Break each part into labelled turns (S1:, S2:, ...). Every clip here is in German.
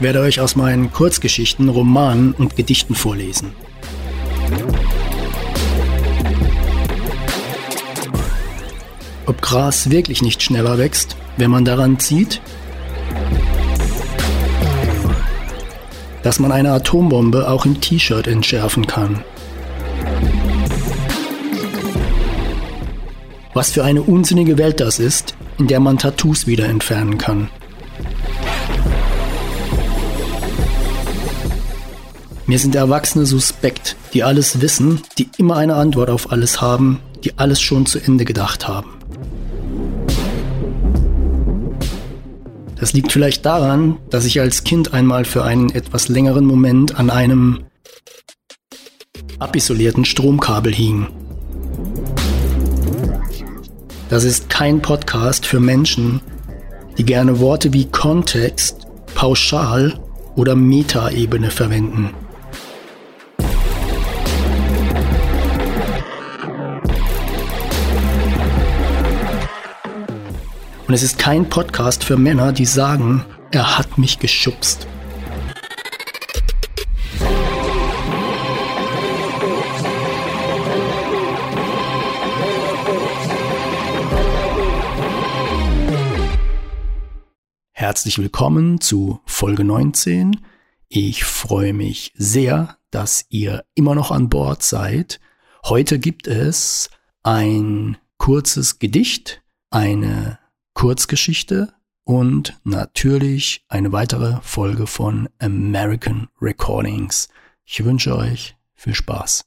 S1: Ich werde euch aus meinen Kurzgeschichten, Romanen und Gedichten vorlesen. Ob Gras wirklich nicht schneller wächst, wenn man daran zieht? Dass man eine Atombombe auch im T-Shirt entschärfen kann. Was für eine unsinnige Welt das ist, in der man Tattoos wieder entfernen kann. Mir sind Erwachsene suspekt, die alles wissen, die immer eine Antwort auf alles haben, die alles schon zu Ende gedacht haben. Das liegt vielleicht daran, dass ich als Kind einmal für einen etwas längeren Moment an einem abisolierten Stromkabel hing. Das ist kein Podcast für Menschen, die gerne Worte wie Kontext, Pauschal oder Metaebene verwenden. Und es ist kein Podcast für Männer, die sagen, er hat mich geschubst. Herzlich willkommen zu Folge 19. Ich freue mich sehr, dass ihr immer noch an Bord seid. Heute gibt es ein kurzes Gedicht, eine Kurzgeschichte und natürlich eine weitere Folge von American Recordings. Ich wünsche euch viel Spaß.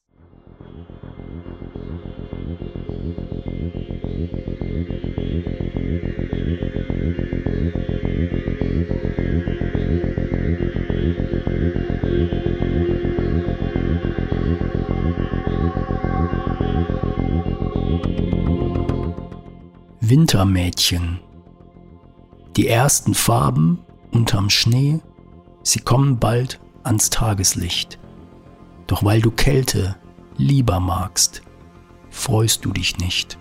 S1: Wintermädchen. Die ersten Farben unterm Schnee, sie kommen bald ans Tageslicht. Doch weil du Kälte lieber magst, freust du dich nicht.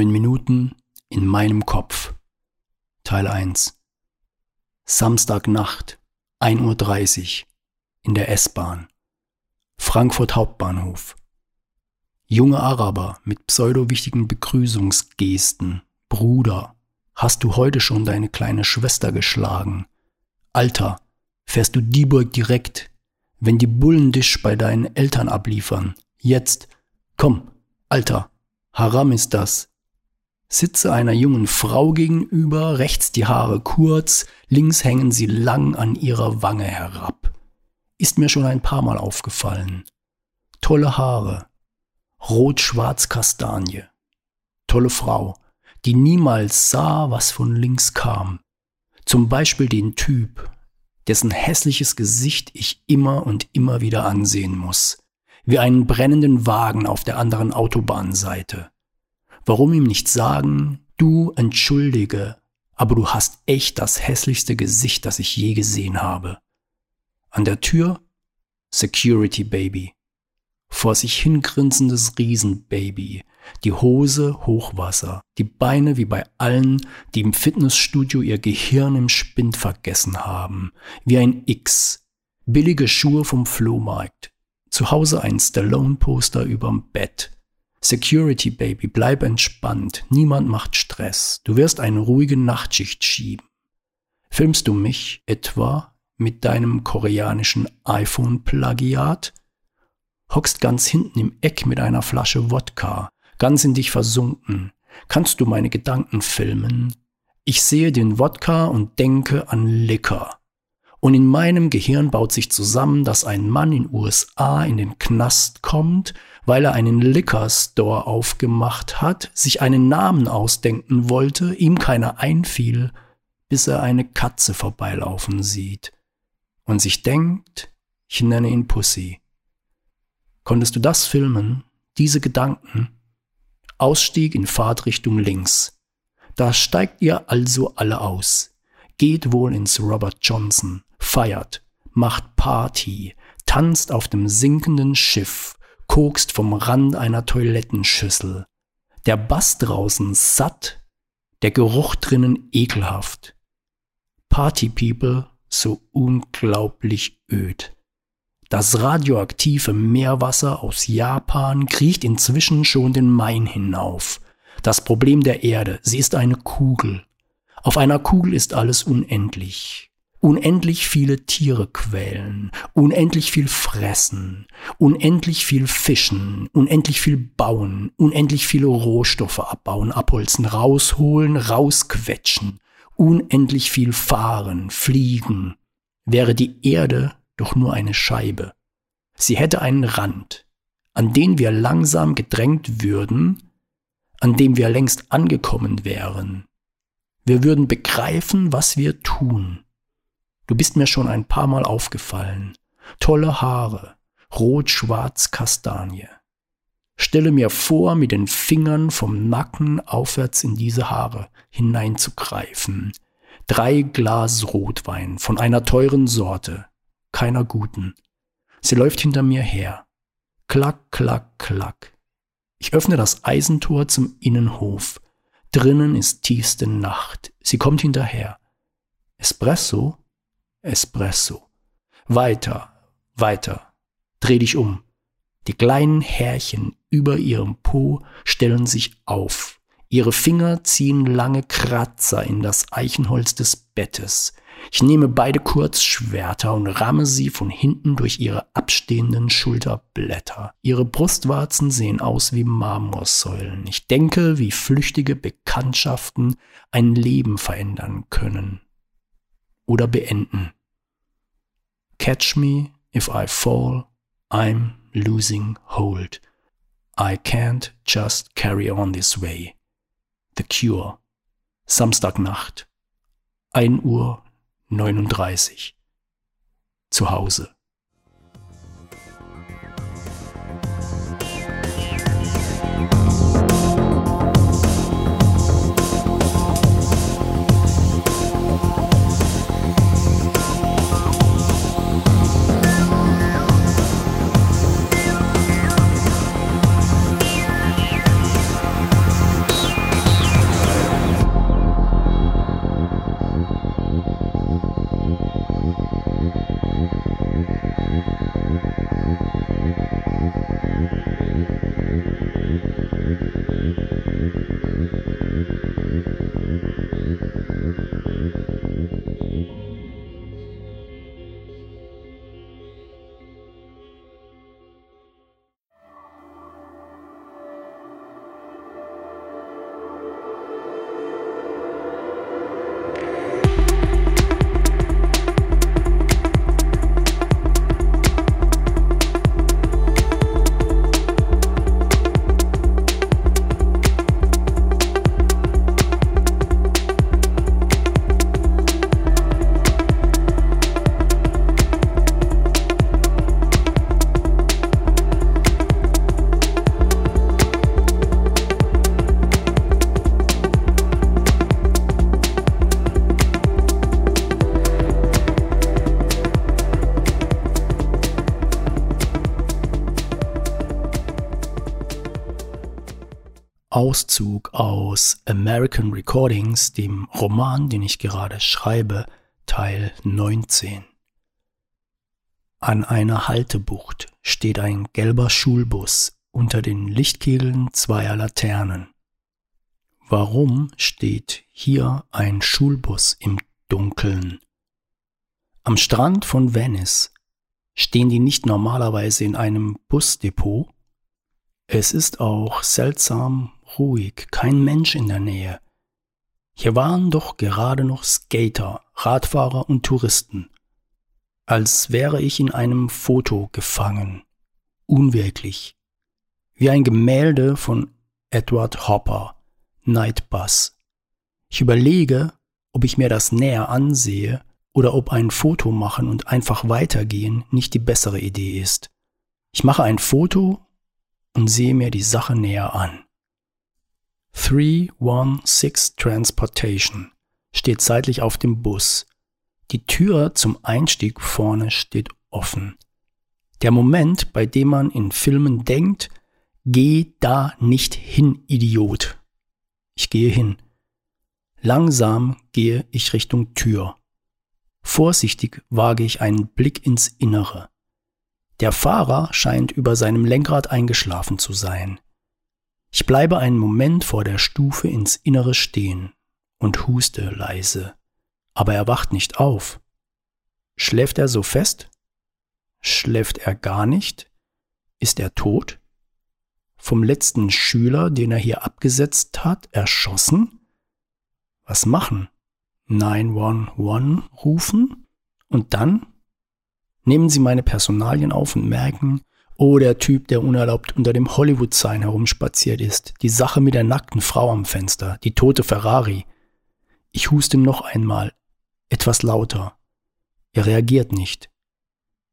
S1: Neun Minuten in meinem Kopf. Teil 1. Samstagnacht, 1.30 Uhr, in der S-Bahn. Frankfurt Hauptbahnhof. Junge Araber mit pseudo-wichtigen Begrüßungsgesten. Bruder, hast du heute schon deine kleine Schwester geschlagen? Alter, fährst du Dieburg direkt, wenn die Bullen dich bei deinen Eltern abliefern? Jetzt, komm, Alter, Haram ist das sitze einer jungen Frau gegenüber, rechts die Haare kurz, links hängen sie lang an ihrer Wange herab. Ist mir schon ein paar Mal aufgefallen. Tolle Haare, rot-schwarz-kastanie. Tolle Frau, die niemals sah, was von links kam. Zum Beispiel den Typ, dessen hässliches Gesicht ich immer und immer wieder ansehen muss, wie einen brennenden Wagen auf der anderen Autobahnseite Warum ihm nicht sagen, du entschuldige, aber du hast echt das hässlichste Gesicht, das ich je gesehen habe. An der Tür Security Baby. Vor sich hingrinsendes Riesenbaby. Die Hose Hochwasser. Die Beine wie bei allen, die im Fitnessstudio ihr Gehirn im Spind vergessen haben. Wie ein X. Billige Schuhe vom Flohmarkt. Zu Hause ein Stallone-Poster überm Bett. Security Baby, bleib entspannt, niemand macht Stress, du wirst eine ruhige Nachtschicht schieben. Filmst du mich etwa mit deinem koreanischen iPhone-Plagiat? Hockst ganz hinten im Eck mit einer Flasche Wodka, ganz in dich versunken. Kannst du meine Gedanken filmen? Ich sehe den Wodka und denke an Liquor. Und in meinem Gehirn baut sich zusammen, dass ein Mann in USA in den Knast kommt, weil er einen Liquor Store aufgemacht hat, sich einen Namen ausdenken wollte, ihm keiner einfiel, bis er eine Katze vorbeilaufen sieht und sich denkt, ich nenne ihn Pussy. Konntest du das filmen? Diese Gedanken? Ausstieg in Fahrtrichtung links. Da steigt ihr also alle aus. Geht wohl ins Robert Johnson, feiert, macht Party, tanzt auf dem sinkenden Schiff, kokst vom Rand einer Toilettenschüssel. Der Bass draußen satt, der Geruch drinnen ekelhaft. Party People so unglaublich öd. Das radioaktive Meerwasser aus Japan kriecht inzwischen schon den Main hinauf. Das Problem der Erde, sie ist eine Kugel. Auf einer Kugel ist alles unendlich unendlich viele Tiere quälen, unendlich viel fressen, unendlich viel fischen, unendlich viel bauen, unendlich viele Rohstoffe abbauen, abholzen, rausholen, rausquetschen, unendlich viel fahren, fliegen, wäre die Erde doch nur eine Scheibe. Sie hätte einen Rand, an den wir langsam gedrängt würden, an dem wir längst angekommen wären. Wir würden begreifen, was wir tun Du bist mir schon ein paar Mal aufgefallen. Tolle Haare, rot-schwarz-kastanie. Stelle mir vor, mit den Fingern vom Nacken aufwärts in diese Haare hineinzugreifen. Drei Glas Rotwein von einer teuren Sorte, keiner guten. Sie läuft hinter mir her. Klack, klack, klack. Ich öffne das Eisentor zum Innenhof. Drinnen ist tiefste Nacht. Sie kommt hinterher. Espresso? Espresso. Weiter, weiter. Dreh dich um. Die kleinen Härchen über ihrem Po stellen sich auf. Ihre Finger ziehen lange Kratzer in das Eichenholz des Bettes. Ich nehme beide Kurzschwerter und ramme sie von hinten durch ihre abstehenden Schulterblätter. Ihre Brustwarzen sehen aus wie Marmorsäulen. Ich denke, wie flüchtige Bekanntschaften ein Leben verändern können oder beenden. Catch me if I fall, I'm losing hold. I can't just carry on this way. The Cure. Samstagnacht. 1 Uhr 39. Zu Hause. Auszug aus American Recordings, dem Roman, den ich gerade schreibe, Teil 19. An einer Haltebucht steht ein gelber Schulbus unter den Lichtkegeln zweier Laternen. Warum steht hier ein Schulbus im Dunkeln? Am Strand von Venice stehen die nicht normalerweise in einem Busdepot? Es ist auch seltsam ruhig, kein Mensch in der Nähe. Hier waren doch gerade noch Skater, Radfahrer und Touristen. als wäre ich in einem Foto gefangen. Unwirklich. Wie ein Gemälde von Edward Hopper, Night Bus. Ich überlege, ob ich mir das näher ansehe oder ob ein Foto machen und einfach weitergehen nicht die bessere Idee ist. Ich mache ein Foto und sehe mir die Sache näher an. 316 Transportation steht seitlich auf dem Bus. Die Tür zum Einstieg vorne steht offen. Der Moment, bei dem man in Filmen denkt, geh da nicht hin, Idiot. Ich gehe hin. Langsam gehe ich Richtung Tür. Vorsichtig wage ich einen Blick ins Innere. Der Fahrer scheint über seinem Lenkrad eingeschlafen zu sein. Ich bleibe einen Moment vor der Stufe ins Innere stehen und huste leise. Aber er wacht nicht auf. Schläft er so fest? Schläft er gar nicht? Ist er tot? Vom letzten Schüler, den er hier abgesetzt hat, erschossen? Was machen? 911 rufen? Und dann? Nehmen Sie meine Personalien auf und merken, oh, der Typ, der unerlaubt unter dem Hollywood-Sign herumspaziert ist, die Sache mit der nackten Frau am Fenster, die tote Ferrari. Ich huste noch einmal, etwas lauter. Er reagiert nicht.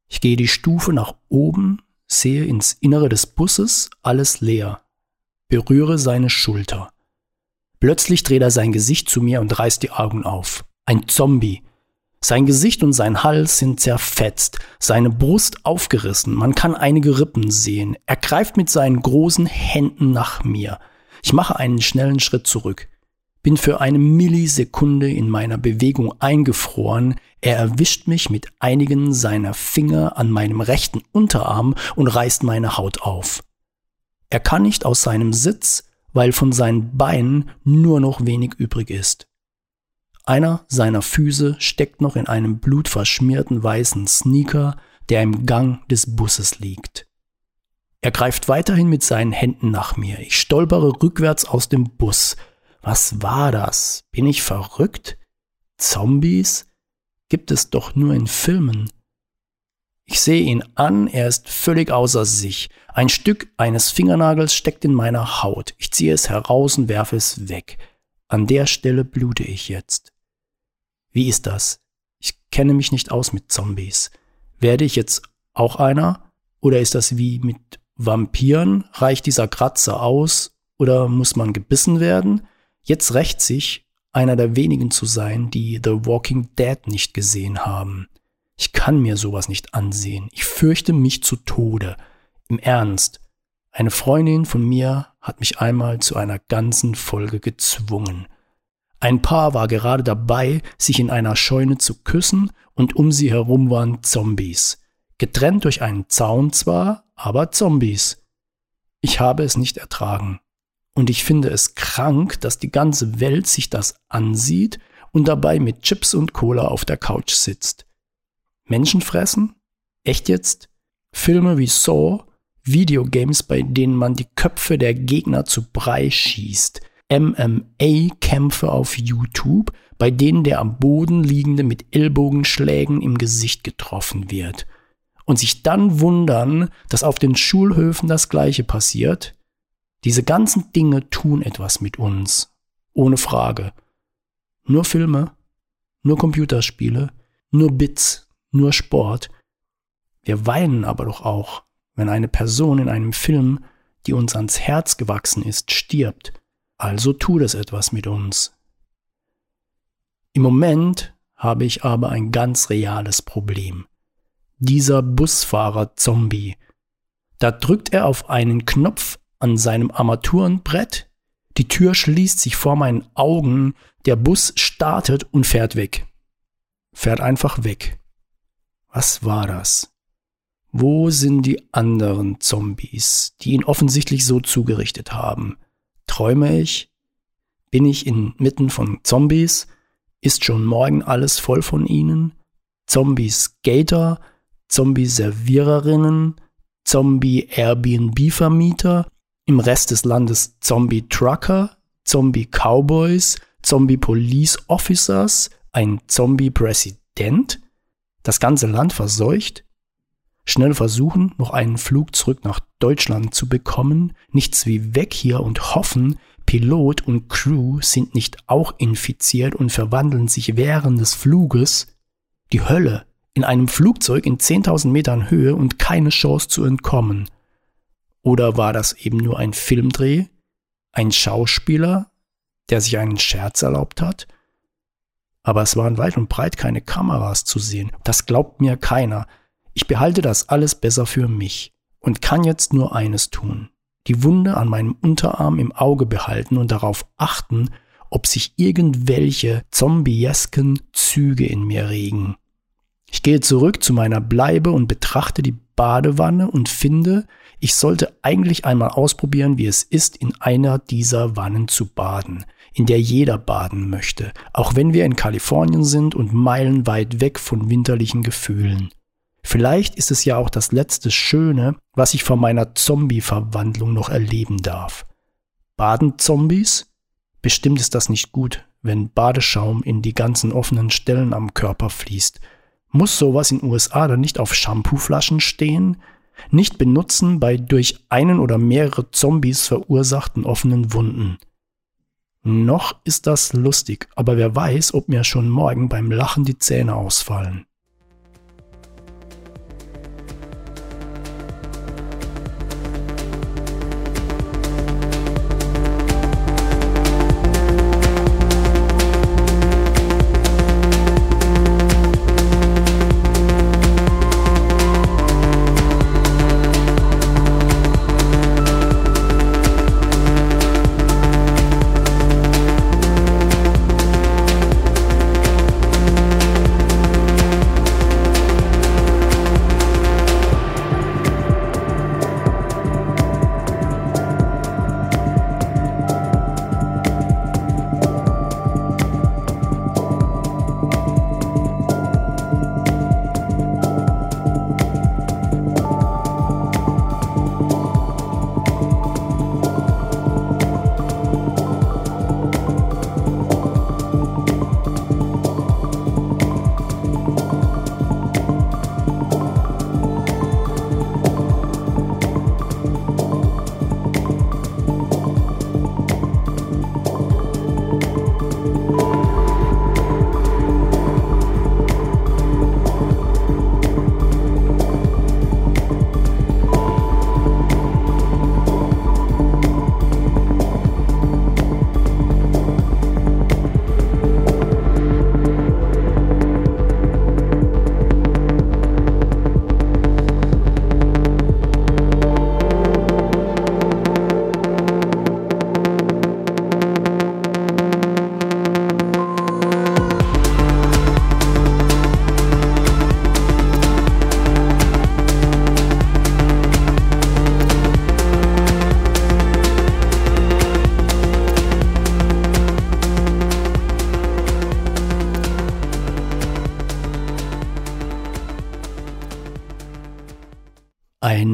S1: Ich gehe die Stufe nach oben, sehe ins Innere des Busses, alles leer, berühre seine Schulter. Plötzlich dreht er sein Gesicht zu mir und reißt die Augen auf. Ein Zombie. Sein Gesicht und sein Hals sind zerfetzt, seine Brust aufgerissen, man kann einige Rippen sehen. Er greift mit seinen großen Händen nach mir. Ich mache einen schnellen Schritt zurück bin für eine Millisekunde in meiner Bewegung eingefroren, er erwischt mich mit einigen seiner Finger an meinem rechten Unterarm und reißt meine Haut auf. Er kann nicht aus seinem Sitz, weil von seinen Beinen nur noch wenig übrig ist. Einer seiner Füße steckt noch in einem blutverschmierten weißen Sneaker, der im Gang des Busses liegt. Er greift weiterhin mit seinen Händen nach mir. Ich stolpere rückwärts aus dem Bus. Was war das? Bin ich verrückt? Zombies? Gibt es doch nur in Filmen. Ich sehe ihn an, er ist völlig außer sich. Ein Stück eines Fingernagels steckt in meiner Haut. Ich ziehe es heraus und werfe es weg. An der Stelle blute ich jetzt. Wie ist das? Ich kenne mich nicht aus mit Zombies. Werde ich jetzt auch einer? Oder ist das wie mit Vampiren? Reicht dieser Kratzer aus? Oder muss man gebissen werden? Jetzt rächt sich, einer der wenigen zu sein, die The Walking Dead nicht gesehen haben. Ich kann mir sowas nicht ansehen. Ich fürchte mich zu Tode. Im Ernst. Eine Freundin von mir hat mich einmal zu einer ganzen Folge gezwungen. Ein Paar war gerade dabei, sich in einer Scheune zu küssen, und um sie herum waren Zombies. Getrennt durch einen Zaun zwar, aber Zombies. Ich habe es nicht ertragen. Und ich finde es krank, dass die ganze Welt sich das ansieht und dabei mit Chips und Cola auf der Couch sitzt. Menschen fressen? Echt jetzt? Filme wie Saw, Videogames, bei denen man die Köpfe der Gegner zu Brei schießt, MMA-Kämpfe auf YouTube, bei denen der am Boden liegende mit Ellbogenschlägen im Gesicht getroffen wird. Und sich dann wundern, dass auf den Schulhöfen das gleiche passiert, diese ganzen Dinge tun etwas mit uns, ohne Frage. Nur Filme, nur Computerspiele, nur Bits, nur Sport. Wir weinen aber doch auch, wenn eine Person in einem Film, die uns ans Herz gewachsen ist, stirbt. Also tut es etwas mit uns. Im Moment habe ich aber ein ganz reales Problem. Dieser Busfahrer-Zombie. Da drückt er auf einen Knopf an seinem Armaturenbrett. Die Tür schließt sich vor meinen Augen. Der Bus startet und fährt weg. Fährt einfach weg. Was war das? Wo sind die anderen Zombies, die ihn offensichtlich so zugerichtet haben? Träume ich? Bin ich inmitten von Zombies? Ist schon morgen alles voll von ihnen? Zombie-Skater? Zombie-Serviererinnen? Zombie-Airbnb-Vermieter? im Rest des Landes Zombie-Trucker, Zombie-Cowboys, Zombie-Police Officers, ein Zombie-Präsident. Das ganze Land verseucht? Schnell versuchen, noch einen Flug zurück nach Deutschland zu bekommen, nichts wie weg hier und hoffen, Pilot und Crew sind nicht auch infiziert und verwandeln sich während des Fluges. Die Hölle in einem Flugzeug in 10.000 Metern Höhe und keine Chance zu entkommen. Oder war das eben nur ein Filmdreh? Ein Schauspieler, der sich einen Scherz erlaubt hat? Aber es waren weit und breit keine Kameras zu sehen. Das glaubt mir keiner. Ich behalte das alles besser für mich und kann jetzt nur eines tun die Wunde an meinem Unterarm im Auge behalten und darauf achten, ob sich irgendwelche zombiesken Züge in mir regen. Ich gehe zurück zu meiner Bleibe und betrachte die Badewanne und finde, ich sollte eigentlich einmal ausprobieren, wie es ist, in einer dieser Wannen zu baden, in der jeder baden möchte, auch wenn wir in Kalifornien sind und meilenweit weg von winterlichen Gefühlen. Vielleicht ist es ja auch das letzte Schöne, was ich von meiner Zombie-Verwandlung noch erleben darf. Badenzombies? Bestimmt ist das nicht gut, wenn Badeschaum in die ganzen offenen Stellen am Körper fließt. Muss sowas in USA dann nicht auf Shampooflaschen stehen? Nicht benutzen bei durch einen oder mehrere Zombies verursachten offenen Wunden. Noch ist das lustig, aber wer weiß, ob mir schon morgen beim Lachen die Zähne ausfallen.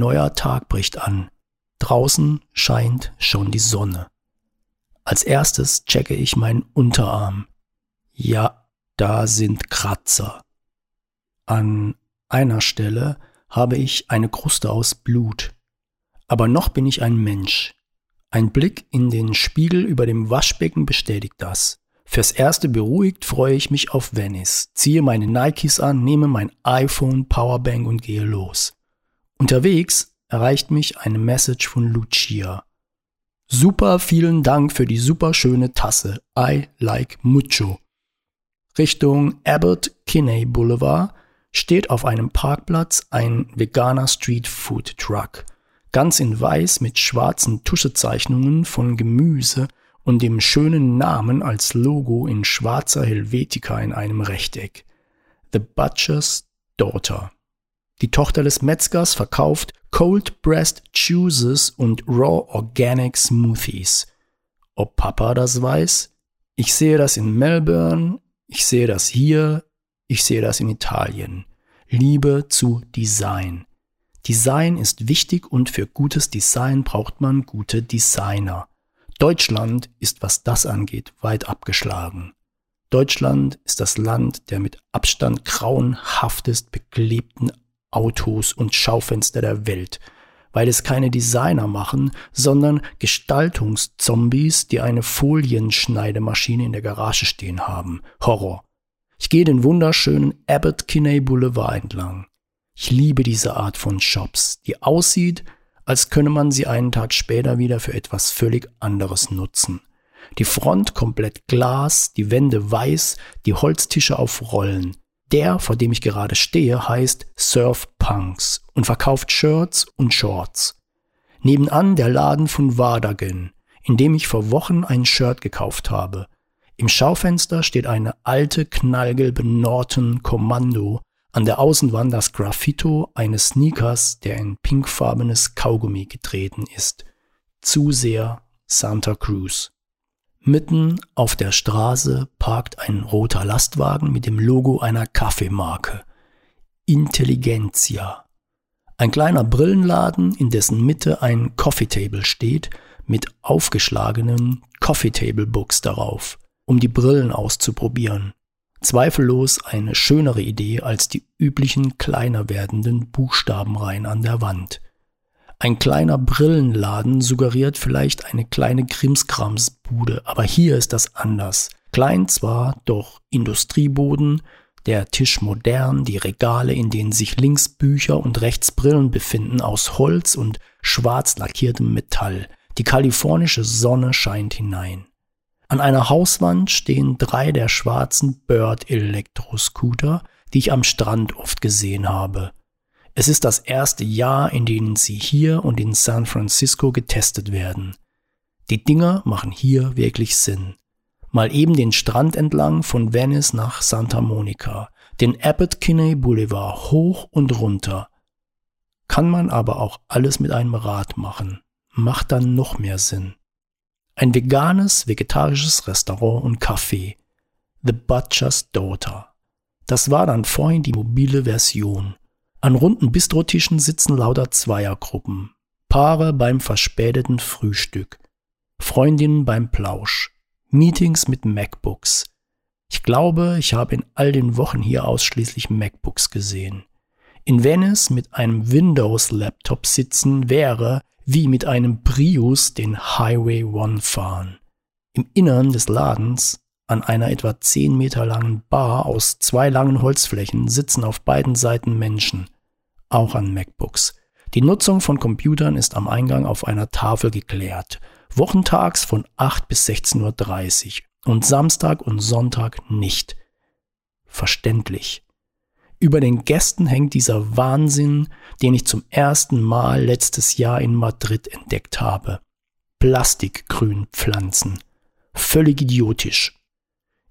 S1: Neuer Tag bricht an. Draußen scheint schon die Sonne. Als erstes checke ich meinen Unterarm. Ja, da sind Kratzer. An einer Stelle habe ich eine Kruste aus Blut. Aber noch bin ich ein Mensch. Ein Blick in den Spiegel über dem Waschbecken bestätigt das. Fürs Erste beruhigt freue ich mich auf Venice, ziehe meine Nikes an, nehme mein iPhone, Powerbank und gehe los. Unterwegs erreicht mich eine Message von Lucia. Super, vielen Dank für die super schöne Tasse. I like mucho. Richtung Abbott Kinney Boulevard steht auf einem Parkplatz ein veganer Street Food Truck. Ganz in weiß mit schwarzen Tuschezeichnungen von Gemüse und dem schönen Namen als Logo in schwarzer Helvetica in einem Rechteck. The Butcher's Daughter. Die Tochter des Metzgers verkauft Cold Breast Juices und Raw Organic Smoothies. Ob Papa das weiß? Ich sehe das in Melbourne, ich sehe das hier, ich sehe das in Italien. Liebe zu Design. Design ist wichtig und für gutes Design braucht man gute Designer. Deutschland ist, was das angeht, weit abgeschlagen. Deutschland ist das Land der mit Abstand grauenhaftest beklebten Autos und Schaufenster der Welt, weil es keine Designer machen, sondern Gestaltungszombies, die eine Folienschneidemaschine in der Garage stehen haben. Horror. Ich gehe den wunderschönen Abbott Kinney Boulevard entlang. Ich liebe diese Art von Shops, die aussieht, als könne man sie einen Tag später wieder für etwas völlig anderes nutzen. Die Front komplett Glas, die Wände weiß, die Holztische auf Rollen. Der, vor dem ich gerade stehe, heißt Surf Punks und verkauft Shirts und Shorts. Nebenan der Laden von Wadagen, in dem ich vor Wochen ein Shirt gekauft habe. Im Schaufenster steht eine alte knallgelbe Norton Kommando, an der Außenwand das Graffito eines Sneakers, der in pinkfarbenes Kaugummi getreten ist. Zu sehr Santa Cruz. Mitten auf der Straße parkt ein roter Lastwagen mit dem Logo einer Kaffeemarke. Intelligenzia. Ein kleiner Brillenladen, in dessen Mitte ein Coffee Table steht, mit aufgeschlagenen Coffee Table Books darauf, um die Brillen auszuprobieren. Zweifellos eine schönere Idee als die üblichen kleiner werdenden Buchstabenreihen an der Wand. Ein kleiner Brillenladen suggeriert vielleicht eine kleine Krimskramsbude, aber hier ist das anders. Klein zwar, doch Industrieboden, der Tisch modern, die Regale, in denen sich links Bücher und rechts Brillen befinden, aus Holz und schwarz lackiertem Metall. Die kalifornische Sonne scheint hinein. An einer Hauswand stehen drei der schwarzen Bird Elektroscooter, die ich am Strand oft gesehen habe. Es ist das erste Jahr, in dem sie hier und in San Francisco getestet werden. Die Dinger machen hier wirklich Sinn. Mal eben den Strand entlang von Venice nach Santa Monica, den Abbott Kinney Boulevard hoch und runter. Kann man aber auch alles mit einem Rad machen. Macht dann noch mehr Sinn. Ein veganes, vegetarisches Restaurant und Café. The Butcher's Daughter. Das war dann vorhin die mobile Version. An runden Bistrotischen sitzen lauter Zweiergruppen, Paare beim verspäteten Frühstück, Freundinnen beim Plausch, Meetings mit MacBooks. Ich glaube, ich habe in all den Wochen hier ausschließlich MacBooks gesehen. In Venice mit einem Windows-Laptop sitzen wäre wie mit einem Prius den Highway One fahren. Im Innern des Ladens an einer etwa zehn Meter langen Bar aus zwei langen Holzflächen sitzen auf beiden Seiten Menschen, auch an MacBooks. Die Nutzung von Computern ist am Eingang auf einer Tafel geklärt. Wochentags von 8 bis 16.30 Uhr und Samstag und Sonntag nicht. Verständlich. Über den Gästen hängt dieser Wahnsinn, den ich zum ersten Mal letztes Jahr in Madrid entdeckt habe. Plastikgrünpflanzen. Völlig idiotisch.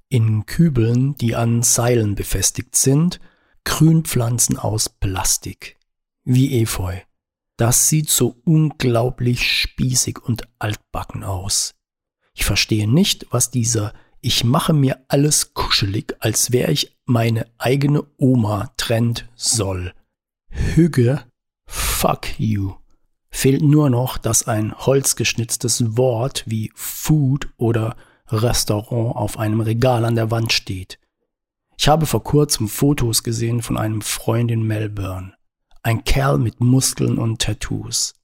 S1: In Kübeln, die an Seilen befestigt sind, Grünpflanzen aus Plastik. Wie Efeu. Das sieht so unglaublich spießig und altbacken aus. Ich verstehe nicht, was dieser Ich mache mir alles kuschelig, als wäre ich meine eigene Oma trennt soll. Hüge, fuck you. Fehlt nur noch, dass ein holzgeschnitztes Wort wie Food oder Restaurant auf einem Regal an der Wand steht. Ich habe vor kurzem Fotos gesehen von einem Freund in Melbourne. Ein Kerl mit Muskeln und Tattoos.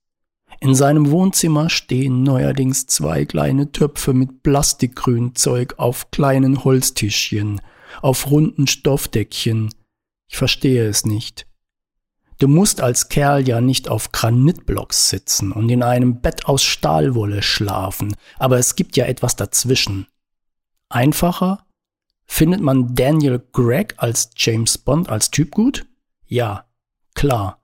S1: In seinem Wohnzimmer stehen neuerdings zwei kleine Töpfe mit Plastikgrünzeug auf kleinen Holztischchen, auf runden Stoffdeckchen. Ich verstehe es nicht. Du musst als Kerl ja nicht auf Granitblocks sitzen und in einem Bett aus Stahlwolle schlafen, aber es gibt ja etwas dazwischen. Einfacher Findet man Daniel Gregg als James Bond als Typ gut? Ja, klar.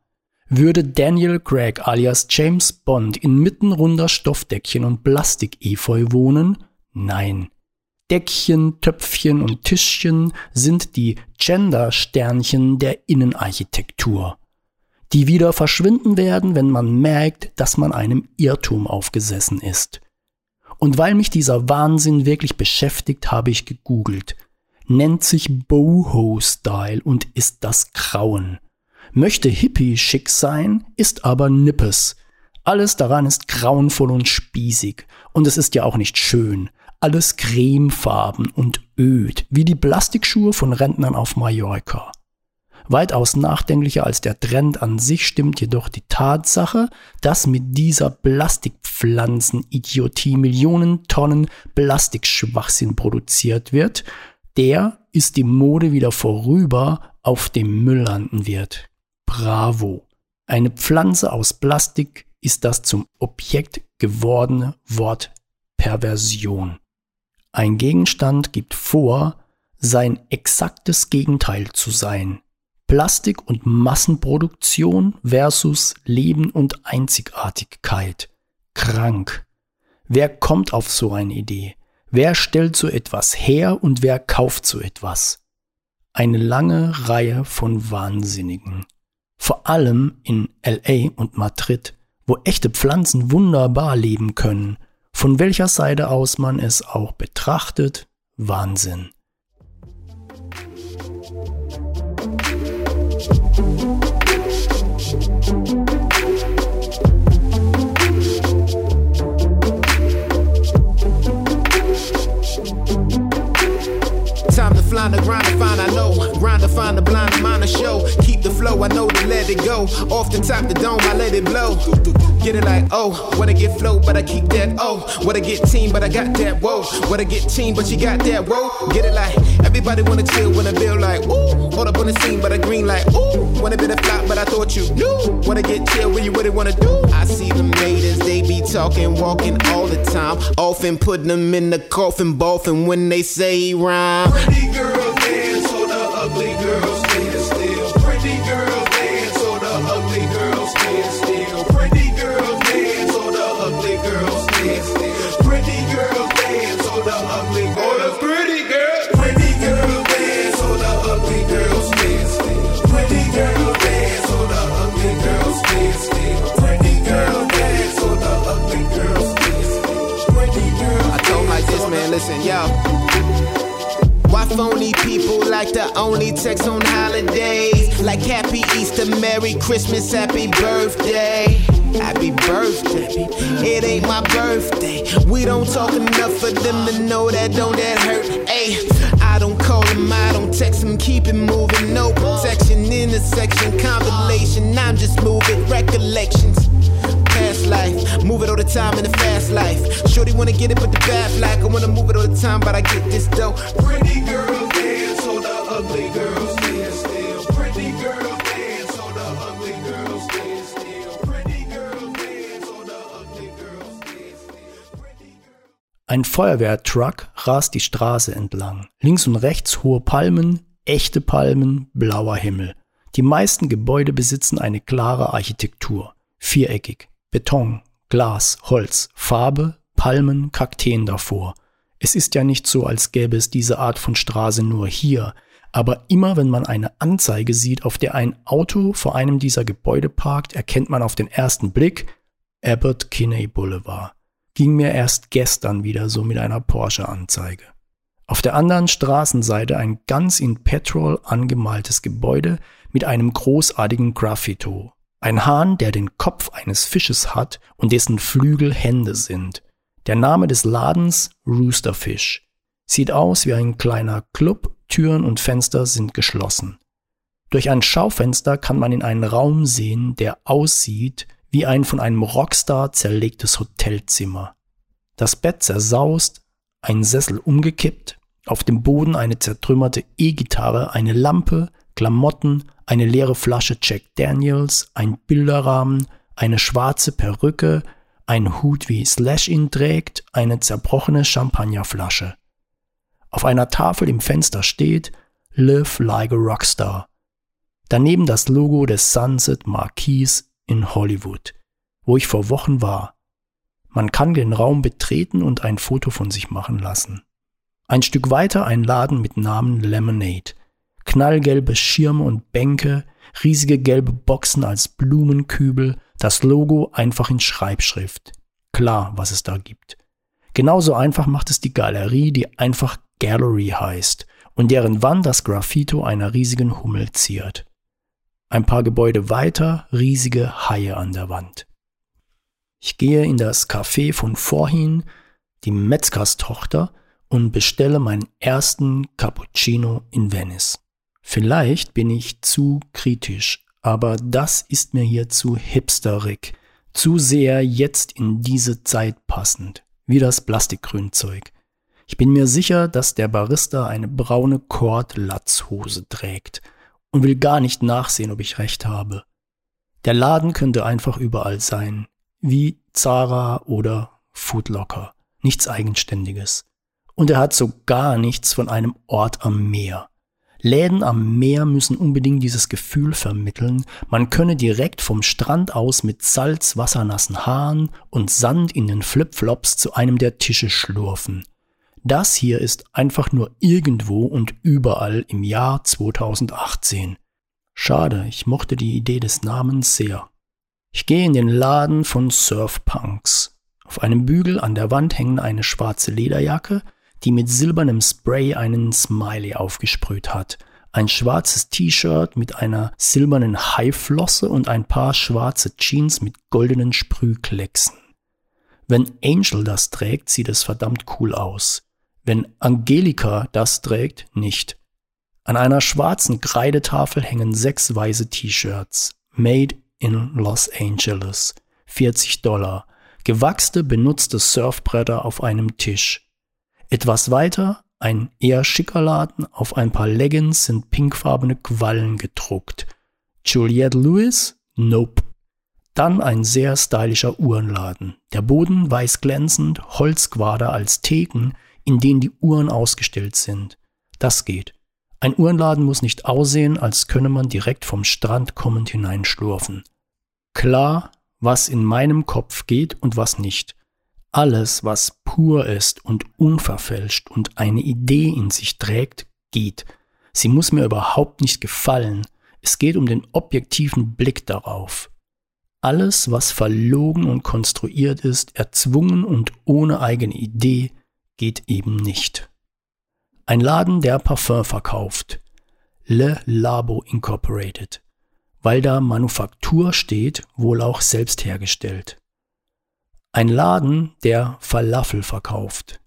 S1: Würde Daniel Gregg alias James Bond inmitten runder Stoffdeckchen und Plastik-Efeu wohnen? Nein. Deckchen, Töpfchen und Tischchen sind die Gender-Sternchen der Innenarchitektur, die wieder verschwinden werden, wenn man merkt, dass man einem Irrtum aufgesessen ist. Und weil mich dieser Wahnsinn wirklich beschäftigt, habe ich gegoogelt nennt sich Boho-Style und ist das Grauen. Möchte hippie schick sein, ist aber Nippes. Alles daran ist grauenvoll und spießig. Und es ist ja auch nicht schön. alles cremefarben und öd, wie die Plastikschuhe von Rentnern auf Mallorca. Weitaus nachdenklicher als der Trend an sich stimmt jedoch die Tatsache, dass mit dieser Plastikpflanzen-Idiotie Millionen Tonnen Plastikschwachsinn produziert wird, der ist die Mode wieder vorüber auf dem Müll landen wird. Bravo. Eine Pflanze aus Plastik ist das zum Objekt gewordene Wort Perversion. Ein Gegenstand gibt vor, sein exaktes Gegenteil zu sein. Plastik und Massenproduktion versus Leben und Einzigartigkeit. Krank. Wer kommt auf so eine Idee? Wer stellt so etwas her und wer kauft so etwas? Eine lange Reihe von Wahnsinnigen. Vor allem in LA und Madrid, wo echte Pflanzen wunderbar leben können. Von welcher Seite aus man es auch betrachtet, Wahnsinn.
S2: Flying the grind to find, I know. Grind to find the blind mind to show. The flow, I know to let it go. Off the top the dome, I let it blow. Get it like, oh, wanna get flow, but I keep that, oh. Wanna get team, but I got that, whoa. Wanna get team, but you got that, whoa. Get it like, everybody wanna chill, wanna build like, ooh. Hold up on the scene, but I green like, ooh. Wanna be the flop, but I thought you knew. Wanna get chill, where you really wanna do? I see them haters, they be talking, walking all the time. Often putting them in the coffin, both boffin when they say rhyme. Pretty girl phony people like the only text on holidays? Like Happy Easter, Merry Christmas, Happy Birthday. Happy birthday. It ain't my birthday. We don't talk enough for them to know that don't that hurt. Hey, I don't call them, I don't text them, keep it moving. No protection, intersection, compilation. I'm just moving recollections life. Move it all the time in the fast life. Shorty wanna get it, but the bad flag. I wanna move it all the time, but I get this dope. Pretty girls dance, so the ugly still.
S1: Ein Feuerwehrtruck rast die Straße entlang. Links und rechts hohe Palmen, echte Palmen, blauer Himmel. Die meisten Gebäude besitzen eine klare Architektur, viereckig, Beton, Glas, Holz, Farbe, Palmen, Kakteen davor. Es ist ja nicht so, als gäbe es diese Art von Straße nur hier, aber immer wenn man eine Anzeige sieht, auf der ein Auto vor einem dieser Gebäude parkt, erkennt man auf den ersten Blick Abbott Kinney Boulevard. Ging mir erst gestern wieder so mit einer Porsche-Anzeige. Auf der anderen Straßenseite ein ganz in Petrol angemaltes Gebäude mit einem großartigen Graffito. Ein Hahn, der den Kopf eines Fisches hat und dessen Flügel Hände sind. Der Name des Ladens Roosterfish. Sieht aus wie ein kleiner Club, Türen und Fenster sind geschlossen. Durch ein Schaufenster kann man in einen Raum sehen, der aussieht wie ein von einem Rockstar zerlegtes Hotelzimmer. Das Bett zersaust, ein Sessel umgekippt, auf dem Boden eine zertrümmerte E-Gitarre, eine Lampe, Klamotten, eine leere Flasche Jack Daniels, ein Bilderrahmen, eine schwarze Perücke, ein Hut wie Slash ihn trägt, eine zerbrochene Champagnerflasche. Auf einer Tafel im Fenster steht Live like a Rockstar. Daneben das Logo des Sunset Marquis in Hollywood, wo ich vor Wochen war. Man kann den Raum betreten und ein Foto von sich machen lassen. Ein Stück weiter ein Laden mit Namen Lemonade knallgelbe Schirme und Bänke, riesige gelbe Boxen als Blumenkübel, das Logo einfach in Schreibschrift. Klar, was es da gibt. Genauso einfach macht es die Galerie, die einfach Gallery heißt und deren Wand das Graffito einer riesigen Hummel ziert. Ein paar Gebäude weiter riesige Haie an der Wand. Ich gehe in das Café von vorhin, die Metzgerstochter, und bestelle meinen ersten Cappuccino in Venice. Vielleicht bin ich zu kritisch, aber das ist mir hier zu hipsterig, zu sehr jetzt in diese Zeit passend, wie das Plastikgrünzeug. Ich bin mir sicher, dass der Barista eine braune Kordlatzhose trägt und will gar nicht nachsehen, ob ich recht habe. Der Laden könnte einfach überall sein, wie Zara oder Foodlocker. Nichts Eigenständiges. Und er hat so gar nichts von einem Ort am Meer. Läden am Meer müssen unbedingt dieses Gefühl vermitteln, man könne direkt vom Strand aus mit salzwassernassen Haaren und Sand in den Flipflops zu einem der Tische schlurfen. Das hier ist einfach nur irgendwo und überall im Jahr 2018. Schade, ich mochte die Idee des Namens sehr. Ich gehe in den Laden von Surfpunks. Auf einem Bügel an der Wand hängen eine schwarze Lederjacke, die mit silbernem Spray einen Smiley aufgesprüht hat, ein schwarzes T-Shirt mit einer silbernen Haiflosse und ein paar schwarze Jeans mit goldenen Sprühklecksen. Wenn Angel das trägt, sieht es verdammt cool aus. Wenn Angelika das trägt, nicht. An einer schwarzen Kreidetafel hängen sechs weiße T-Shirts. Made in Los Angeles. 40 Dollar. Gewachste, benutzte Surfbretter auf einem Tisch. Etwas weiter, ein eher schicker Laden, auf ein paar Leggings sind pinkfarbene Quallen gedruckt. Juliette Lewis? Nope. Dann ein sehr stylischer Uhrenladen. Der Boden weiß glänzend, Holzquader als Theken, in denen die Uhren ausgestellt sind. Das geht. Ein Uhrenladen muss nicht aussehen, als könne man direkt vom Strand kommend hineinschlurfen. Klar, was in meinem Kopf geht und was nicht. Alles, was pur ist und unverfälscht und eine Idee in sich trägt, geht. Sie muss mir überhaupt nicht gefallen. Es geht um den objektiven Blick darauf. Alles, was verlogen und konstruiert ist, erzwungen und ohne eigene Idee, geht eben nicht. Ein Laden, der Parfum verkauft. Le Labo Incorporated. Weil da Manufaktur steht, wohl auch selbst hergestellt. Ein Laden, der Falafel verkauft.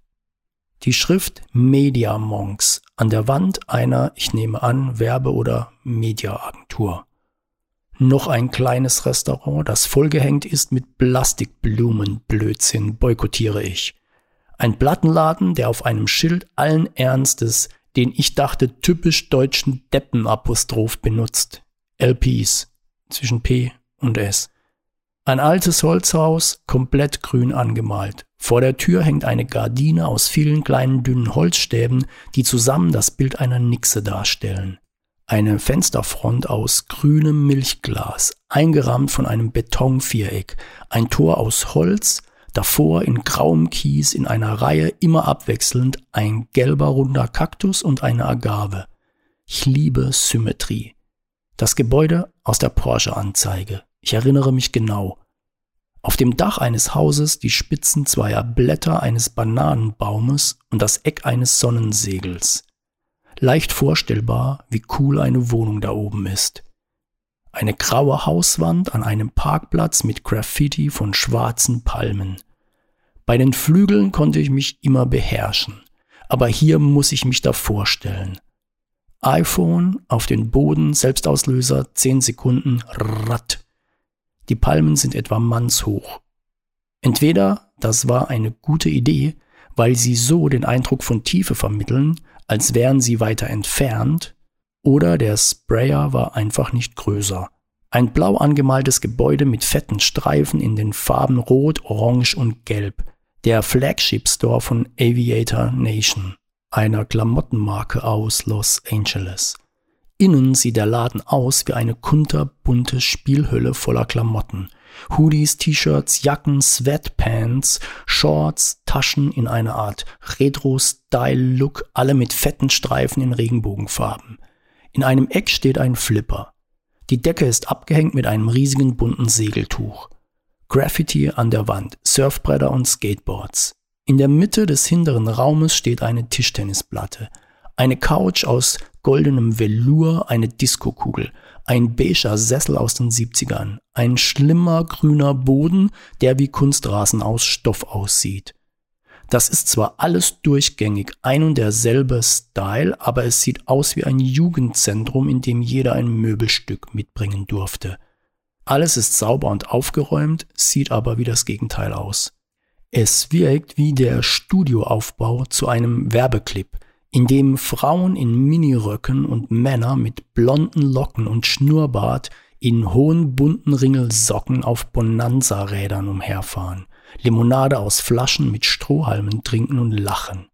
S1: Die Schrift Media Monks an der Wand einer, ich nehme an, Werbe- oder Mediaagentur. Noch ein kleines Restaurant, das vollgehängt ist mit Plastikblumen, Blödsinn, boykottiere ich. Ein Plattenladen, der auf einem Schild allen Ernstes den ich dachte typisch deutschen Deppenapostroph benutzt. LPs zwischen P und S. Ein altes Holzhaus, komplett grün angemalt. Vor der Tür hängt eine Gardine aus vielen kleinen dünnen Holzstäben, die zusammen das Bild einer Nixe darstellen. Eine Fensterfront aus grünem Milchglas, eingerahmt von einem Betonviereck, ein Tor aus Holz, Davor in grauem Kies in einer Reihe immer abwechselnd ein gelber runder Kaktus und eine Agave. Ich liebe Symmetrie. Das Gebäude aus der Porsche-Anzeige. Ich erinnere mich genau. Auf dem Dach eines Hauses die Spitzen zweier Blätter eines Bananenbaumes und das Eck eines Sonnensegels. Leicht vorstellbar, wie cool eine Wohnung da oben ist. Eine graue Hauswand an einem Parkplatz mit Graffiti von schwarzen Palmen. Bei den Flügeln konnte ich mich immer beherrschen, aber hier muss ich mich da vorstellen. iPhone auf den Boden, Selbstauslöser, 10 Sekunden, ratt. Die Palmen sind etwa mannshoch. Entweder das war eine gute Idee, weil sie so den Eindruck von Tiefe vermitteln, als wären sie weiter entfernt, oder der Sprayer war einfach nicht größer. Ein blau angemaltes Gebäude mit fetten Streifen in den Farben Rot, Orange und Gelb der Flagship Store von Aviator Nation, einer Klamottenmarke aus Los Angeles. Innen sieht der Laden aus wie eine kunterbunte Spielhülle voller Klamotten. Hoodies, T-Shirts, Jacken, Sweatpants, Shorts, Taschen in einer Art Retro-Style-Look, alle mit fetten Streifen in Regenbogenfarben. In einem Eck steht ein Flipper. Die Decke ist abgehängt mit einem riesigen bunten Segeltuch. Graffiti an der Wand, Surfbretter und Skateboards. In der Mitte des hinteren Raumes steht eine Tischtennisplatte, eine Couch aus goldenem Velour, eine Diskokugel, ein beiger Sessel aus den 70ern, ein schlimmer grüner Boden, der wie Kunstrasen aus Stoff aussieht. Das ist zwar alles durchgängig ein und derselbe Style, aber es sieht aus wie ein Jugendzentrum, in dem jeder ein Möbelstück mitbringen durfte. Alles ist sauber und aufgeräumt, sieht aber wie das Gegenteil aus. Es wirkt wie der Studioaufbau zu einem Werbeclip, in dem Frauen in Miniröcken und Männer mit blonden Locken und Schnurrbart in hohen bunten Ringelsocken auf Bonanza-Rädern umherfahren, Limonade aus Flaschen mit Strohhalmen trinken und lachen.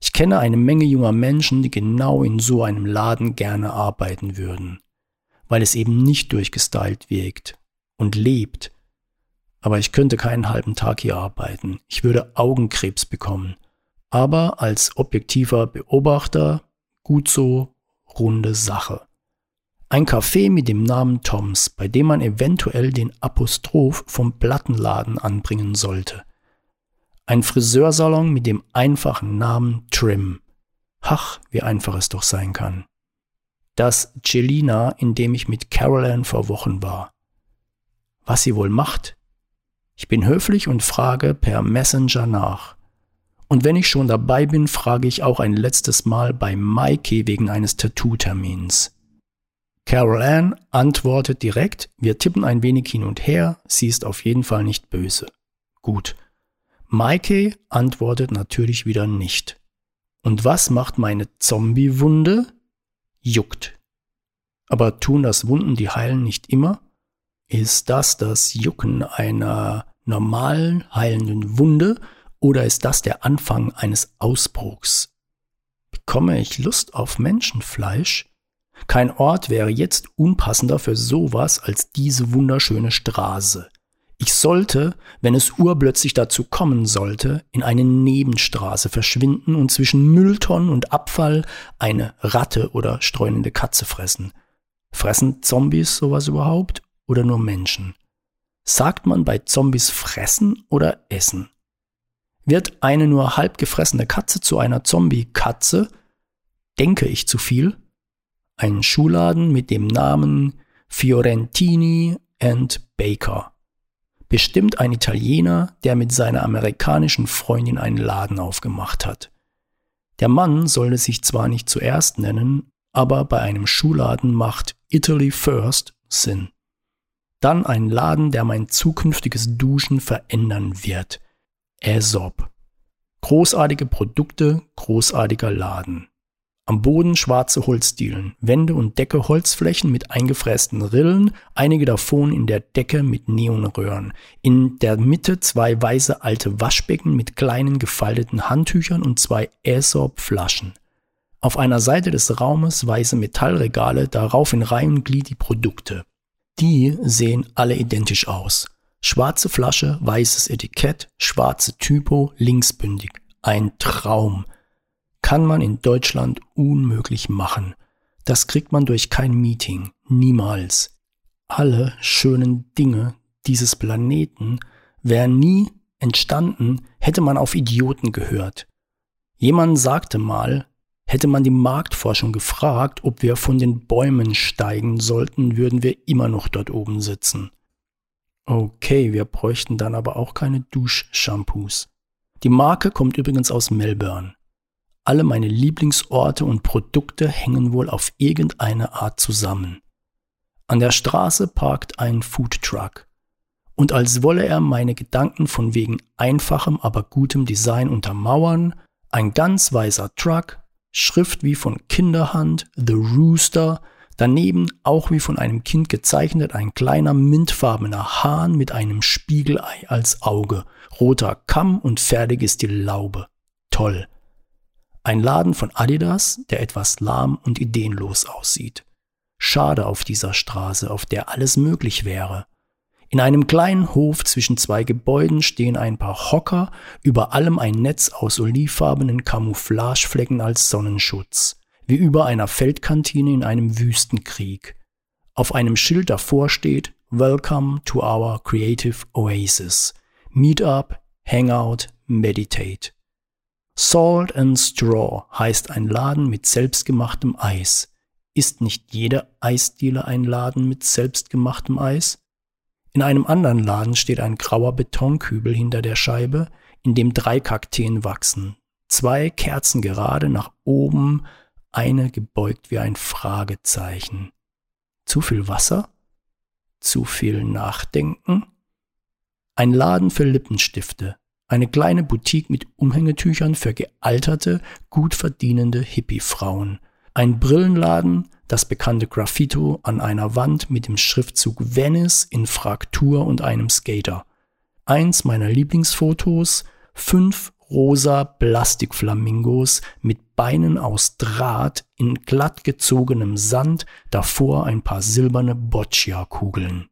S1: Ich kenne eine Menge junger Menschen, die genau in so einem Laden gerne arbeiten würden, weil es eben nicht durchgestylt wirkt und lebt. Aber ich könnte keinen halben Tag hier arbeiten. Ich würde Augenkrebs bekommen. Aber als objektiver Beobachter gut so runde Sache. Ein Café mit dem Namen Toms, bei dem man eventuell den Apostroph vom Plattenladen anbringen sollte. Ein Friseursalon mit dem einfachen Namen Trim. Ach, wie einfach es doch sein kann. Das Celina, in dem ich mit Caroline vor Wochen war. Was sie wohl macht? Ich bin höflich und frage per Messenger nach. Und wenn ich schon dabei bin, frage ich auch ein letztes Mal bei Maike wegen eines Tattoo-Termins. Carol Ann antwortet direkt, wir tippen ein wenig hin und her, sie ist auf jeden Fall nicht böse. Gut. Maike antwortet natürlich wieder nicht. Und was macht meine Zombie-Wunde? Juckt. Aber tun das Wunden, die heilen, nicht immer? Ist das das Jucken einer normalen heilenden Wunde oder ist das der Anfang eines Ausbruchs? Bekomme ich Lust auf Menschenfleisch? Kein Ort wäre jetzt unpassender für sowas als diese wunderschöne Straße. Ich sollte, wenn es urplötzlich dazu kommen sollte, in eine Nebenstraße verschwinden und zwischen Mülltonnen und Abfall eine Ratte oder streunende Katze fressen. Fressen Zombies sowas überhaupt oder nur Menschen? Sagt man bei Zombies fressen oder essen? Wird eine nur halb gefressene Katze zu einer Zombie-Katze? Denke ich zu viel? ein Schuhladen mit dem Namen Fiorentini and Baker. Bestimmt ein Italiener, der mit seiner amerikanischen Freundin einen Laden aufgemacht hat. Der Mann sollte sich zwar nicht zuerst nennen, aber bei einem Schuhladen macht Italy First Sinn. Dann ein Laden, der mein zukünftiges Duschen verändern wird. Aesop. Großartige Produkte, großartiger Laden. Am Boden schwarze Holzdielen, Wände und Decke Holzflächen mit eingefrästen Rillen, einige davon in der Decke mit Neonröhren. In der Mitte zwei weiße alte Waschbecken mit kleinen gefalteten Handtüchern und zwei Aesop-Flaschen. Auf einer Seite des Raumes weiße Metallregale, darauf in Reihe und Glied die Produkte. Die sehen alle identisch aus. Schwarze Flasche, weißes Etikett, schwarze Typo, linksbündig. Ein Traum kann man in Deutschland unmöglich machen. Das kriegt man durch kein Meeting, niemals. Alle schönen Dinge dieses Planeten wären nie entstanden, hätte man auf Idioten gehört. Jemand sagte mal, hätte man die Marktforschung gefragt, ob wir von den Bäumen steigen sollten, würden wir immer noch dort oben sitzen. Okay, wir bräuchten dann aber auch keine Duschshampoos. Die Marke kommt übrigens aus Melbourne. Alle meine Lieblingsorte und Produkte hängen wohl auf irgendeine Art zusammen. An der Straße parkt ein Foodtruck. Und als wolle er meine Gedanken von wegen einfachem, aber gutem Design untermauern, ein ganz weißer Truck, Schrift wie von Kinderhand, The Rooster, daneben auch wie von einem Kind gezeichnet ein kleiner mintfarbener Hahn mit einem Spiegelei als Auge, roter Kamm und fertig ist die Laube. Toll. Ein Laden von Adidas, der etwas lahm und ideenlos aussieht. Schade auf dieser Straße, auf der alles möglich wäre. In einem kleinen Hof zwischen zwei Gebäuden stehen ein paar Hocker, über allem ein Netz aus olivfarbenen Camouflageflecken als Sonnenschutz, wie über einer Feldkantine in einem Wüstenkrieg. Auf einem Schild davor steht Welcome to our Creative Oasis. Meet up, Hangout, Meditate. Salt and Straw heißt ein Laden mit selbstgemachtem Eis. Ist nicht jeder Eisdealer ein Laden mit selbstgemachtem Eis? In einem anderen Laden steht ein grauer Betonkübel hinter der Scheibe, in dem drei Kakteen wachsen. Zwei Kerzen gerade nach oben, eine gebeugt wie ein Fragezeichen. Zu viel Wasser? Zu viel Nachdenken? Ein Laden für Lippenstifte. Eine kleine Boutique mit Umhängetüchern für gealterte, gut verdienende Hippie-Frauen. Ein Brillenladen, das bekannte Graffito an einer Wand mit dem Schriftzug Venice in Fraktur und einem Skater. Eins meiner Lieblingsfotos, fünf rosa Plastikflamingos mit Beinen aus Draht in glatt gezogenem Sand, davor ein paar silberne Boccia-Kugeln.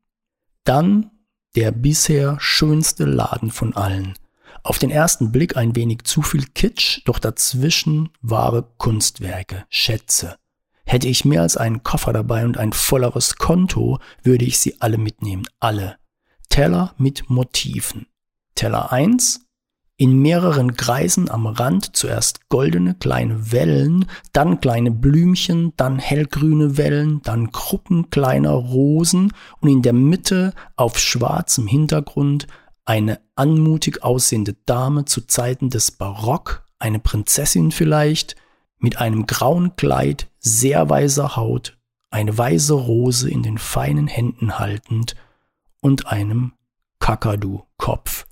S1: Dann der bisher schönste Laden von allen. Auf den ersten Blick ein wenig zu viel Kitsch, doch dazwischen wahre Kunstwerke, Schätze. Hätte ich mehr als einen Koffer dabei und ein volleres Konto, würde ich sie alle mitnehmen, alle. Teller mit Motiven. Teller 1, in mehreren Kreisen am Rand zuerst goldene kleine Wellen, dann kleine Blümchen, dann hellgrüne Wellen, dann Gruppen kleiner Rosen und in der Mitte auf schwarzem Hintergrund eine anmutig aussehende Dame zu Zeiten des Barock, eine Prinzessin vielleicht, mit einem grauen Kleid, sehr weißer Haut, eine weiße Rose in den feinen Händen haltend und einem Kakadu-Kopf.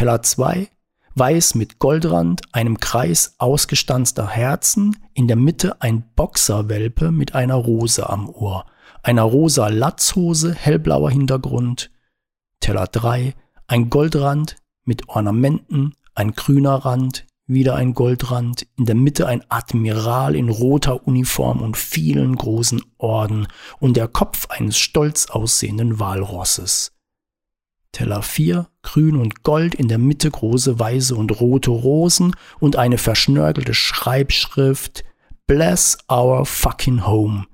S1: Teller 2, weiß mit Goldrand, einem Kreis ausgestanzter Herzen, in der Mitte ein Boxerwelpe mit einer Rose am Ohr, einer rosa Latzhose, hellblauer Hintergrund, Teller 3, ein Goldrand mit Ornamenten, ein grüner Rand, wieder ein Goldrand, in der Mitte ein Admiral in roter Uniform und vielen großen Orden und der Kopf eines stolz aussehenden Walrosses. Teller 4, grün und gold, in der Mitte große weiße und rote Rosen und eine verschnörkelte Schreibschrift Bless our fucking home.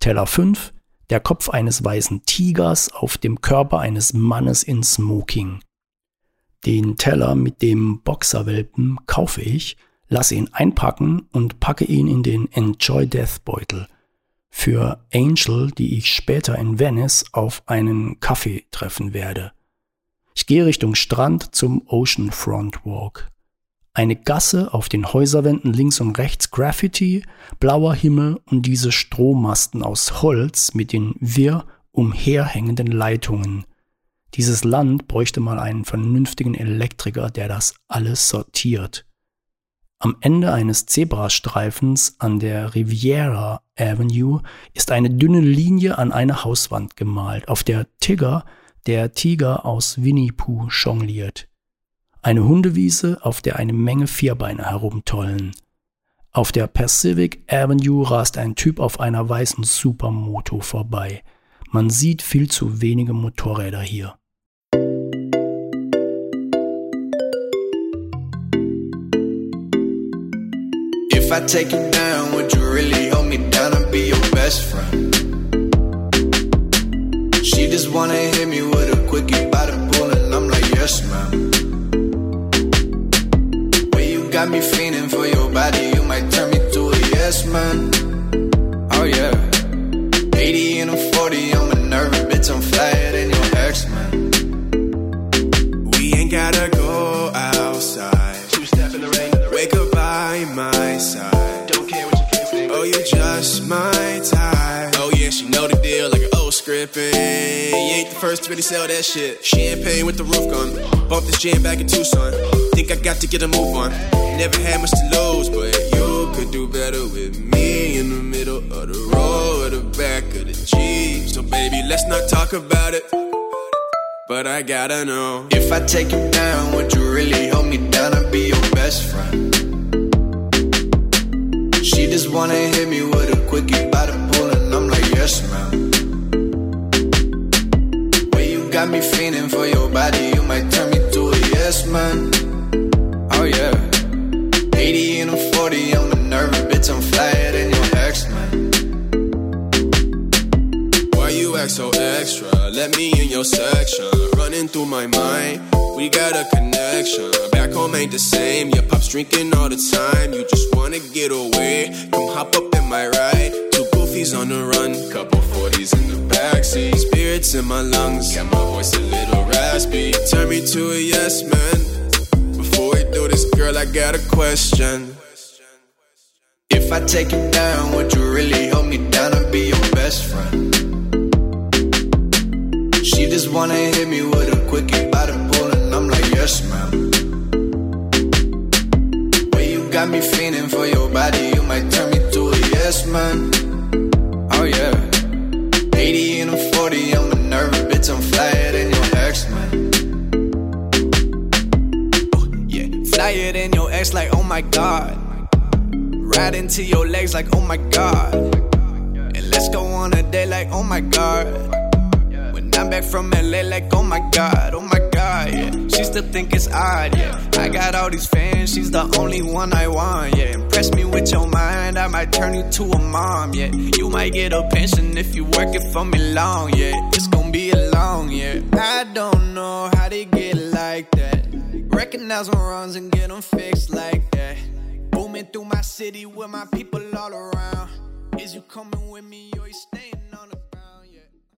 S1: Teller 5, der Kopf eines weißen Tigers auf dem Körper eines Mannes in Smoking. Den Teller mit dem Boxerwelpen kaufe ich, lasse ihn einpacken und packe ihn in den Enjoy Death Beutel. Für Angel, die ich später in Venice auf einen Kaffee treffen werde. Ich gehe Richtung Strand zum Oceanfront Walk. Eine Gasse auf den Häuserwänden links und rechts Graffiti, blauer Himmel und diese Strommasten aus Holz mit den wirr umherhängenden Leitungen. Dieses Land bräuchte mal einen vernünftigen Elektriker, der das alles sortiert. Am Ende eines Zebrastreifens an der Riviera Avenue ist eine dünne Linie an eine Hauswand gemalt, auf der Tigger, der Tiger aus Winnie Pooh, jongliert eine Hundewiese, auf der eine Menge Vierbeiner herumtollen. Auf der Pacific Avenue rast ein Typ auf einer weißen Supermoto vorbei. Man sieht viel zu wenige Motorräder hier. If I take you down, would you really hold me down and be your best friend? She just wanna hit me with a quickie by the pool and I'm like, yes ma'am. Well, you got me feeling for your body. You might turn me to a yes man. Oh yeah. 80 and a first to really sell that shit. Champagne with the roof gun. Bump this jam back in Tucson. Think I got to get a move on never had much to lose, but you could do better with me in the middle of the road, the back of the Jeep. So baby, let's not talk about it. But I gotta know if I take you down, would you really hold me down and be your best friend? She just wanna hit me with a quickie got me feeling for your body, you might turn me to a yes, man. Oh yeah. 80 and I'm 40, I'm a nervous bitch, I'm flyer than your ex, man. Why you act so extra? Let me in your section. Running through my mind, we got a connection. Back home ain't the same, your pop's drinking all the time. You just wanna get away, come hop up in my ride.
S3: Trophies on the run, couple 40s in the backseat. Spirits in my lungs, got my voice a little raspy. Turn me to a yes man. Before we do this, girl, I got a question. If I take you down, would you really hold me down and be your best friend? She just wanna hit me with a quickie by the pool, and I'm like, yes, ma'am. You got me feeling for your body, you might turn me to a yes, man. Oh, yeah. 80 and a 40, I'm a nervous bitch, I'm flyer than your ex, man. Oh, yeah, flyer than your ex, like, oh my god. Right into your legs, like, oh my god. And let's go on a day, like, oh my god. When I'm back from LA, like, oh my god, oh my god, yeah. She still think it's odd, yeah. I got all these fans, she's the only one I want, yeah. Impress me with your mind, I might turn you to a mom, yeah. You might get a pension if you work it for me long, yeah. It's gonna be a long, yeah. I don't know how they get like that. Recognize my wrongs and get them fixed like that. Booming through my city with my people all around. Is you coming with me or you staying